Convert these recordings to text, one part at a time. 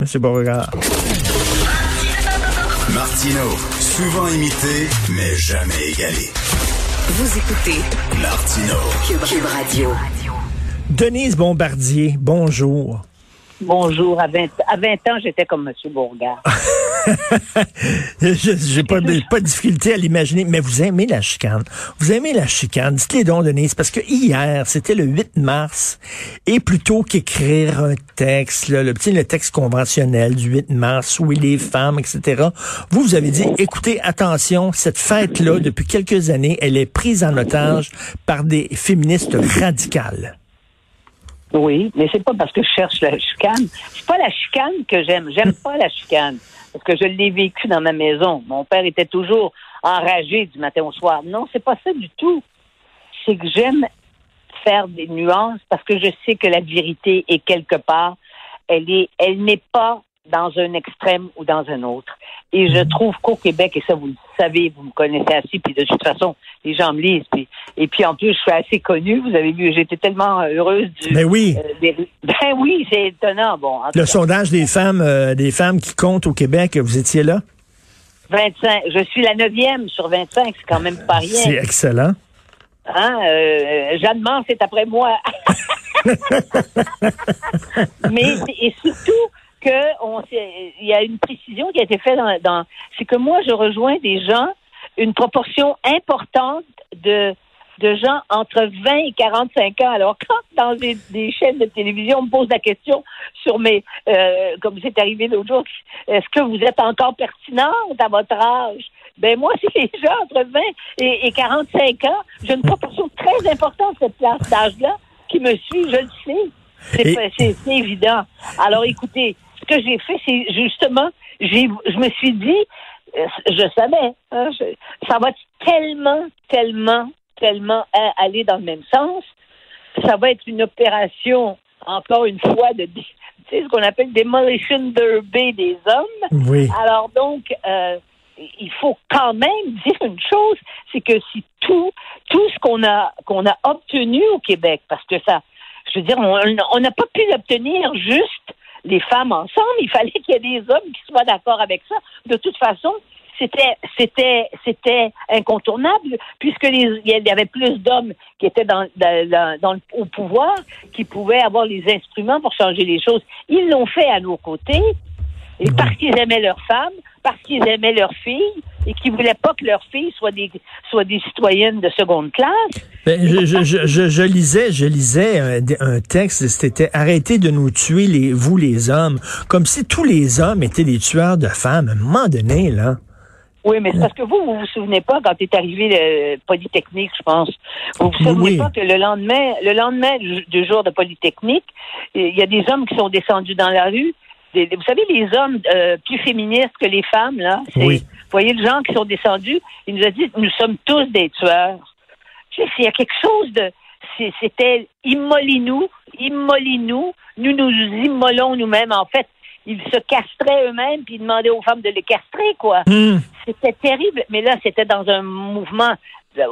Monsieur Beauregard. Martino, souvent imité, mais jamais égalé. Vous écoutez Martino. Cube, Cube Radio. Denise Bombardier, bonjour. Bonjour. À 20, à 20 ans, j'étais comme M. Bourgard. Je n'ai pas, de- pas de difficulté à l'imaginer, mais vous aimez la chicane. Vous aimez la chicane. Dites-les donc, Denise, parce que hier, c'était le 8 mars, et plutôt qu'écrire un texte, le petit le texte conventionnel du 8 mars, oui, les femmes, etc., vous, vous avez dit, écoutez, attention, cette fête-là, depuis quelques années, elle est prise en otage par des féministes radicales. Oui, mais c'est pas parce que je cherche la chicane. C'est pas la chicane que j'aime. J'aime pas la chicane. Parce que je l'ai vécu dans ma maison. Mon père était toujours enragé du matin au soir. Non, c'est pas ça du tout. C'est que j'aime faire des nuances parce que je sais que la vérité est quelque part. Elle est, elle n'est pas dans un extrême ou dans un autre. Et je trouve qu'au Québec, et ça vous le savez, vous me connaissez assez, puis de toute façon, les gens me lisent. Puis, et puis en plus, je suis assez connue. Vous avez vu, j'étais tellement heureuse du. Ben oui. euh, des- ben oui, c'est étonnant. Bon, Le cas, sondage des femmes, euh, des femmes qui comptent au Québec, vous étiez là? 25. Je suis la neuvième sur 25, c'est quand même pas C'est rien. excellent. Hein? Euh, Jeanne Mance est après moi. Mais et surtout que on il y a une précision qui a été faite dans, dans c'est que moi je rejoins des gens une proportion importante de de gens entre 20 et 45 ans. Alors, quand dans des, des chaînes de télévision, on me pose la question sur mes, euh, comme c'est arrivé l'autre jour, est-ce que vous êtes encore pertinente à votre âge? Ben moi, c'est les gens entre 20 et, et 45 ans. J'ai une proportion très importante de cette classe d'âge-là qui me suit, je le sais. C'est évident. Alors, écoutez, que j'ai fait, c'est justement, j'ai, je me suis dit, euh, je savais, hein, je- ça va tellement, tellement, tellement euh, aller dans le même sens. Ça va être une opération, encore une fois, de, tu sais, ce qu'on appelle demolition derby des hommes. Oui. Alors donc, euh, il faut quand même dire une chose, c'est que si tout, tout ce qu'on a qu'on a obtenu au Québec, parce que ça, je veux dire, on n'a pas pu l'obtenir juste les femmes ensemble. Il fallait qu'il y ait des hommes qui soient d'accord avec ça. De toute façon, c'était incontournable puisque il y avait plus d'hommes qui étaient au pouvoir qui pouvaient avoir les instruments pour changer les choses. Ils l'ont fait à nos côtés et parce qu'ils aimaient leurs femmes, parce qu'ils aimaient leurs filles et qu'ils voulaient pas que leurs filles soient des soient des citoyennes de seconde classe. Ben, je, je, je, je, je lisais, je lisais un, un texte, c'était arrêtez de nous tuer les vous les hommes, comme si tous les hommes étaient des tueurs de femmes. À un moment donné, là. Oui, mais c'est parce que vous, vous vous souvenez pas quand est arrivé le Polytechnique, je pense. Vous vous souvenez Oui. pas que le lendemain, le lendemain du, du jour de Polytechnique, il y a des hommes qui sont descendus dans la rue. Des- vous savez, les hommes euh, plus féministes que les femmes, là. Oui. Vous voyez les gens qui sont descendus, il nous a dit nous sommes tous des tueurs. Tu sais, il y a quelque chose de. C'était immolez-nous, immolez-nous, nous nous immolons nous-mêmes. En fait, ils se castraient eux-mêmes puis ils demandaient aux femmes de les castrer, quoi. Hum. C'était terrible, mais là, c'était dans un mouvement.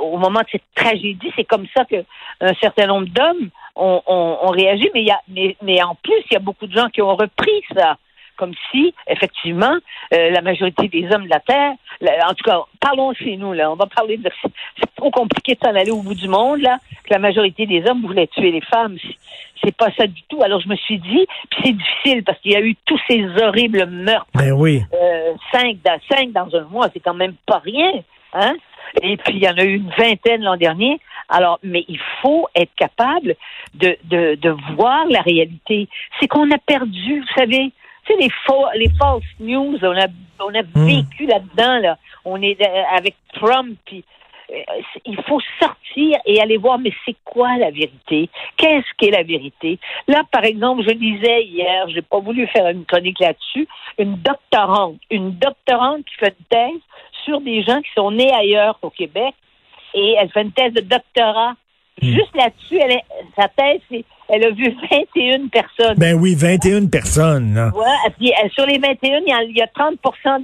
Au moment de cette tragédie, c'est comme ça que un certain nombre d'hommes ont, ont- ont réagi, mais, y a, mais, mais en plus, il y a beaucoup de gens qui ont repris ça, comme si, effectivement, euh, la majorité des hommes de la Terre, la- en tout cas, parlons chez nous, là, on va parler de... C'est trop compliqué de s'en aller au bout du monde, là, que la majorité des hommes voulaient tuer les femmes. C'est- C'est pas ça du tout. Alors, je me suis dit, puis c'est difficile, parce qu'il y a eu tous ces horribles meurtres Ben oui. euh, cinq, dans, cinq dans un mois, c'est quand même pas rien. Hein? Et puis, il y en a eu une vingtaine l'an dernier. Alors, mais il faut être capable de, de, de voir la réalité. C'est qu'on a perdu, vous savez, tu sais, les, faux, les false news, on a, on a vécu là-dedans, là. On est euh, avec Trump, puis euh, il faut sortir et aller voir, mais c'est quoi la vérité? Qu'est-ce qu'est la vérité? Là, par exemple, je lisais hier, j'ai pas voulu faire une chronique là-dessus, une doctorante, une doctorante qui fait une thèse sur des gens qui sont nés ailleurs qu'au Québec et elle fait une thèse de doctorat. Juste là-dessus, elle est- sa thèse, c'est elle a vu 21 personnes. Ben oui, 21 personnes. Ouais, et puis, sur les 21, il y a, il y a 30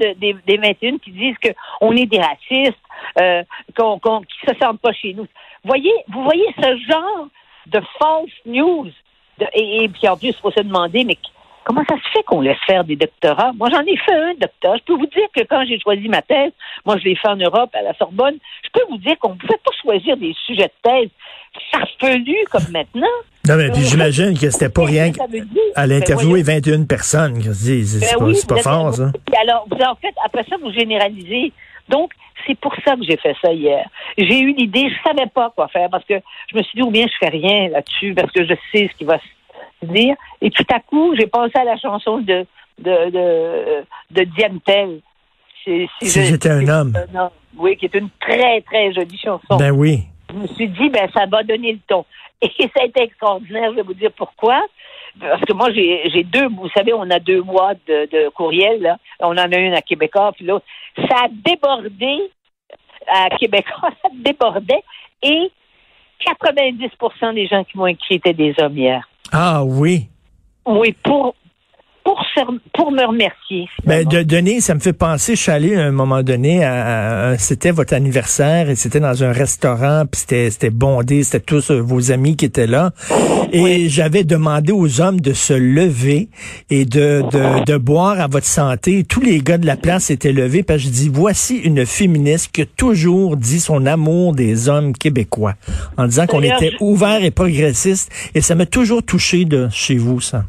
de, des, des 21 qui disent qu'on est des racistes, euh, qu'on qu'on, qu'ils se sentent pas chez nous. Voyez, vous voyez ce genre de false news? De- et, et puis en plus, il faut se demander, mais comment ça se fait qu'on laisse faire des doctorats? Moi, j'en ai fait un doctorat. Je peux vous dire que quand j'ai choisi ma thèse, moi, je l'ai fait en Europe, à la Sorbonne, je peux vous dire qu'on ne pouvait pas choisir des sujets de thèse farfelus comme maintenant. Non, mais puis j'imagine que c'était pas rien à Ben, l'interviewer voyons. 21 personnes. C'est Ben c'est pas, pas fort, ça. Alors, vous, en fait, après ça, vous généralisez. Donc, c'est pour ça que j'ai fait ça hier. J'ai eu l'idée, je savais pas quoi faire parce que je me suis dit, ou bien je fais rien là-dessus parce que je sais ce qui va se dire. Et tout à coup, j'ai pensé à la chanson de, de, de, Si j'étais un homme. Oui, qui est une très, très jolie chanson Ben oui. je me suis dit, ben, ça va donner le ton. Et ça a été extraordinaire, je vais vous dire pourquoi. Parce que moi, j'ai j'ai deux, vous savez, on a deux boîtes de, de courriel, là. On en a une à Québécois, puis l'autre. Ça a débordé à Québécois, ça débordait. Et 90% des gens qui m'ont écrit étaient des hommes hier. Ah oui. Oui, pour, pour, pour me remercier. Ben, de donner, ça me fait penser, je suis allé à un moment donné, à, à- c'était votre anniversaire et c'était dans un restaurant, puis c'était, c'était bondé, c'était tous euh, vos amis qui étaient là. Et j'avais demandé aux hommes de se lever et de, de, de boire à votre santé. Tous les gars de la place étaient levés, parce que je dis, voici une féministe qui a toujours dit son amour des hommes québécois, en disant qu'on était ouvert et progressiste. Et ça m'a toujours touché de chez vous, ça.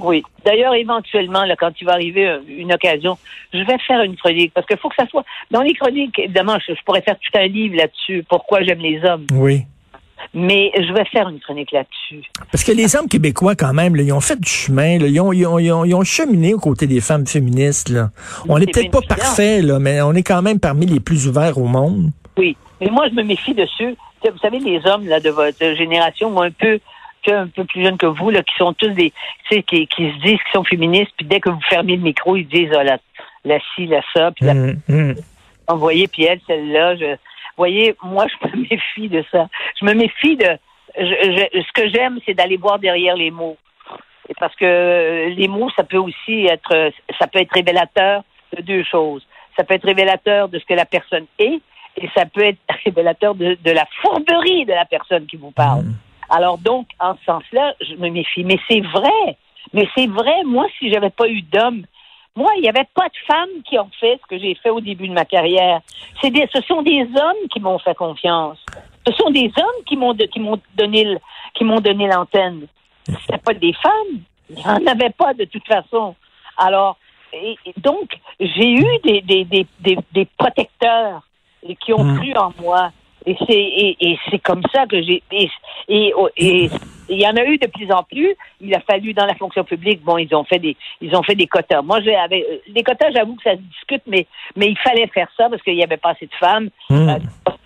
Oui. D'ailleurs, éventuellement, là, quand il va arriver euh, une occasion, je vais faire une chronique. Parce qu'il faut que ça soit. Dans les chroniques, évidemment, je, je pourrais faire tout un livre là-dessus. Pourquoi j'aime les hommes. Oui. Mais je vais faire une chronique là-dessus. Parce que les hommes québécois, quand même, là, ils ont fait du chemin, là, ils, ont, ils, ont, ils, ont, ils ont cheminé aux côtés des femmes féministes. Là. On n'est peut-être pas parfait, là, mais on est quand même parmi les plus ouverts au monde. Oui. Mais moi, je me méfie de ceux. Vous savez, les hommes là, de votre génération, moi, un peu, un peu plus jeunes que vous, là, qui sont tous des. Tu sais, qui, qui se disent qu'ils sont féministes, puis dès que vous fermez le micro, ils disent ah, la, la ci, la ça, puis la Hum, hum. Vous voyez, puis elle, celle-là, je, voyez, moi, je me méfie de ça. Je me méfie de, je, je- ce que j'aime, c'est d'aller voir derrière les mots. Et parce que les mots, ça peut aussi être, ça peut être révélateur de deux choses. Ça peut être révélateur de ce que la personne est, et ça peut être révélateur de, de la fourberie de la personne qui vous parle. Alors donc, en ce sens-là, je me méfie. Mais c'est vrai. Mais c'est vrai. Moi, si j'avais pas eu d'homme, moi, il n'y avait pas de femmes qui ont fait ce que j'ai fait au début de ma carrière. C'est des, ce sont des hommes qui m'ont fait confiance. Ce sont des hommes qui m'ont de- qui m'ont donné le- qui m'ont donné l'antenne. C'était pas des femmes. Il n'y en avait pas de toute façon. Alors, et, et donc, j'ai eu des, des, des, des, des protecteurs qui ont Mm. cru en moi. Et c'est et, et c'est comme ça que j'ai et et il y en a eu de plus en plus. Il a fallu dans la fonction publique. Bon, ils ont fait des ils ont fait des quotas. Moi, j'avais les quotas. J'avoue que ça se discute, mais mais il fallait faire ça parce qu'il y avait pas assez de femmes. Hum. Euh,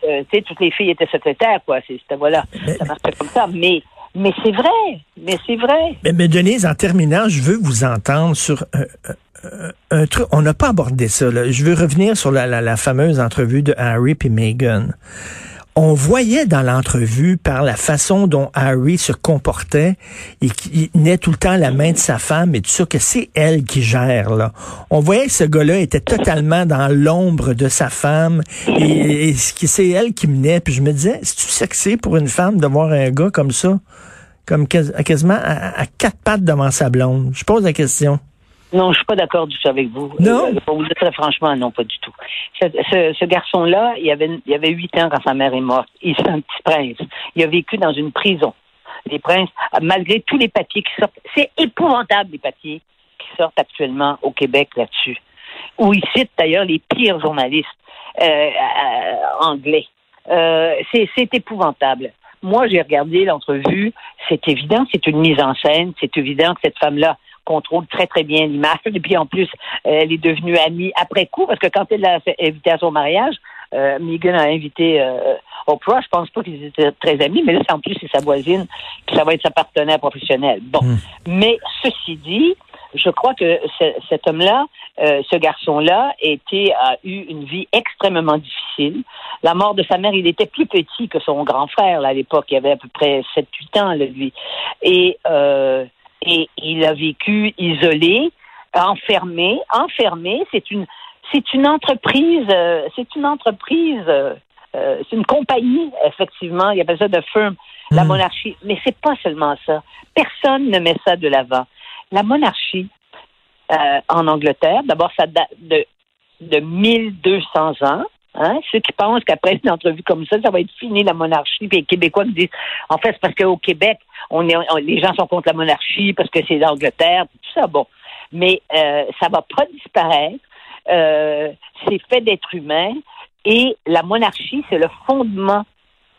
euh, tu sais, toutes les filles étaient secrétaires, quoi. C'est- C'était voilà, ça marchait comme ça. Mais mais c'est vrai, mais c'est vrai. Mais, mais Denise, en terminant, je veux vous entendre sur un, un- un truc. On n'a pas abordé ça. Là. Je veux revenir sur la, la, la fameuse entrevue de Harry et Meghan. On voyait dans l'entrevue, par la façon dont Harry se comportait, et qu'il tenait tout le temps la main de sa femme et tout ça, que c'est elle qui gère. Là. On voyait que ce gars-là était totalement dans l'ombre de sa femme et, c'est elle qui menait. Puis je me disais, c'est-tu sexy pour une femme de voir un gars comme ça? comme quas- quasiment à quatre pattes devant sa blonde. Je pose la question. Non, je suis pas d'accord du tout avec vous. Non? Euh, pour vous dire très franchement, non, pas du tout. Ce, ce- ce garçon-là, il avait, il avait huit ans quand sa mère est morte. Il est un petit prince. Il a vécu dans une prison. Les princes, malgré tous les papiers qui sortent, c'est épouvantable les papiers qui sortent actuellement au Québec là-dessus. Où ils citent d'ailleurs les pires journalistes euh, euh, anglais. Euh, c'est c'est épouvantable. Moi, j'ai regardé l'entrevue. C'est évident, c'est une mise en scène. C'est évident que cette femme-là contrôle très, très bien l'image. Et puis, en plus, elle est devenue amie après coup, parce que quand elle l'a fait- invité à son mariage, euh, Megan a invité euh, Oprah. Je pense pas qu'ils étaient très amis, mais là, en plus, c'est sa voisine, puis ça va être sa partenaire professionnelle. Bon. Mais ceci dit, je crois que cet homme-là, euh, ce garçon-là, était, a eu une vie extrêmement difficile. La mort de sa mère, il était plus petit que son grand frère là, à l'époque. Il avait à peu près 7-8 ans, là, lui. Et, euh, et il a vécu isolé, enfermé. Enfermé, c'est une, c'est une entreprise, euh, c'est une entreprise, euh, c'est une compagnie, effectivement. Il y avait ça de firme, la hmm. monarchie. Mais c'est pas seulement ça. Personne ne met ça de l'avant. La monarchie euh, en Angleterre, d'abord, ça date de, de 1200 ans. Hein? Ceux qui pensent qu'après une entrevue comme ça, ça va être fini la monarchie, puis les Québécois me disent, en fait, c'est parce qu'au Québec, on est, les gens sont contre la monarchie parce que c'est l'Angleterre, tout ça, bon. Mais euh, ça va pas disparaître. Euh, c'est fait d'être humain et la monarchie, c'est le fondement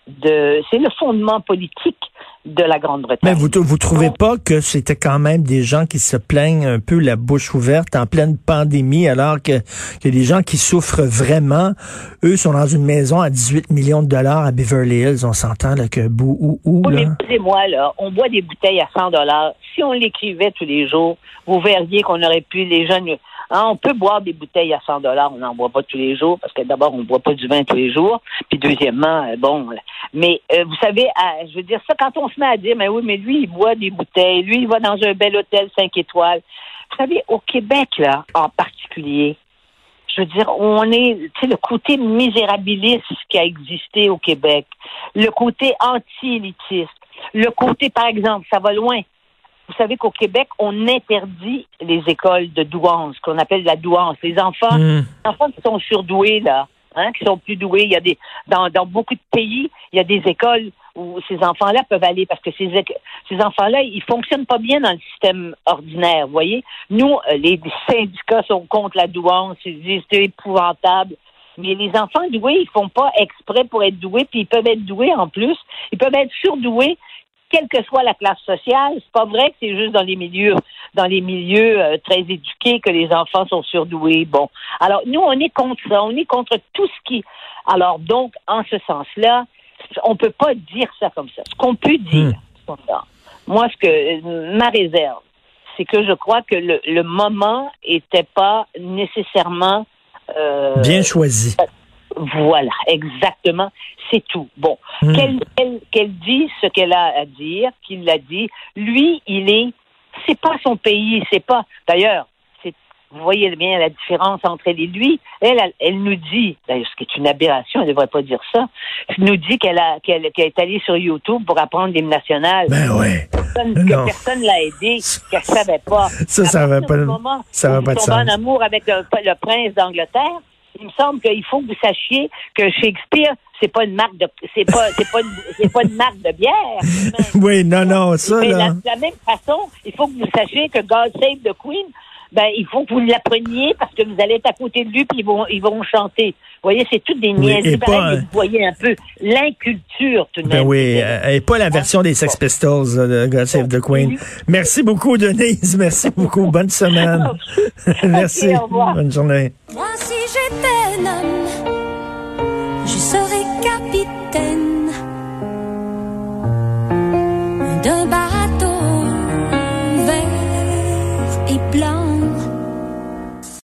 de, c'est le fondement politique de la Grande-Bretagne. Mais vous vous trouvez pas que c'était quand même des gens qui se plaignent un peu la bouche ouverte en pleine pandémie alors que, que les gens qui souffrent vraiment, eux sont dans une maison à 18 millions de dollars à Beverly Hills, on s'entend là que bou ou ou là. moi là, on boit des bouteilles à 100 dollars. Si on l'écrivait tous les jours, vous verriez qu'on aurait pu les jeunes Hein, on peut boire des bouteilles à 100 dollars, on n'en boit pas tous les jours parce que d'abord on ne boit pas du vin tous les jours, puis deuxièmement, euh, bon, mais euh, vous savez, je veux dire ça quand on se met à dire, mais oui, mais lui il boit des bouteilles, lui il va dans un bel hôtel 5 étoiles. Vous savez, au Québec là, en particulier, je veux dire, on est, tu sais, le côté misérabiliste qui a existé au Québec, le côté anti-élitiste, le côté, par exemple, ça va loin, vous savez qu'au Québec, on interdit les écoles de douance, qu'on appelle la douance. Les enfants, hmm. les enfants qui sont surdoués, là, hein, qui sont plus doués, il y a des, dans, dans beaucoup de pays, il y a des écoles où ces enfants-là peuvent aller parce que ces, ces enfants-là, ils fonctionnent pas bien dans le système ordinaire, vous voyez? Nous, euh, les syndicats sont contre la douance, ils disent c'est épouvantable. Mais les enfants doués, ils font pas exprès pour être doués, puis ils peuvent être doués en plus. Ils peuvent être surdoués quelle que soit la classe sociale. C'est pas vrai que c'est juste dans les milieux, dans les milieux euh, très éduqués que les enfants sont surdoués. Bon, alors nous on est contre ça, on est contre tout ce qui. Alors donc en ce sens-là, on peut pas dire ça comme ça. Ce qu'on peut dire, hmm. moi ce que ma réserve, c'est que je crois que le, moment était pas nécessairement euh, bien choisi. Voilà, exactement, c'est tout. Bon, hmm. qu'elle dit ce qu'elle a à dire, qu'il l'a dit. Lui, il est, c'est pas son pays, c'est pas. D'ailleurs, vous voyez bien la différence entre elle et lui. Elle, elle, nous dit, d'ailleurs, ce qui est une aberration, elle ne devrait pas dire ça, elle nous dit qu'elle a, qu'elle, est allée sur YouTube pour apprendre l'hymne national. Ben ouais. que personne l'a aidé, qu'elle savait pas. Ça, ça va pas, ça va pas de sens. en amour avec le prince d'Angleterre il me semble qu'il faut que vous sachiez que Shakespeare, c'est pas une marque de, c'est pas, c'est pas, c'est pas une marque de bière. oui, non, non, ça, Mais là. De la, même façon, il faut que vous sachiez que God Save the Queen, ben, il faut que vous l'appreniez parce que vous allez être à côté de lui puis ils vont, ils vont chanter. Vous voyez, c'est toutes des niaiseries. Vous voyez un peu l'inculture, tout de ben même. oui, euh, et pas la ah. version des Sex Pistols euh, de God Save the Queen. Merci beaucoup, Denise. Merci beaucoup. Bonne semaine. Merci. Au revoir. Bonne journée. Moi, si j'étais un je serais capitaine d'un bar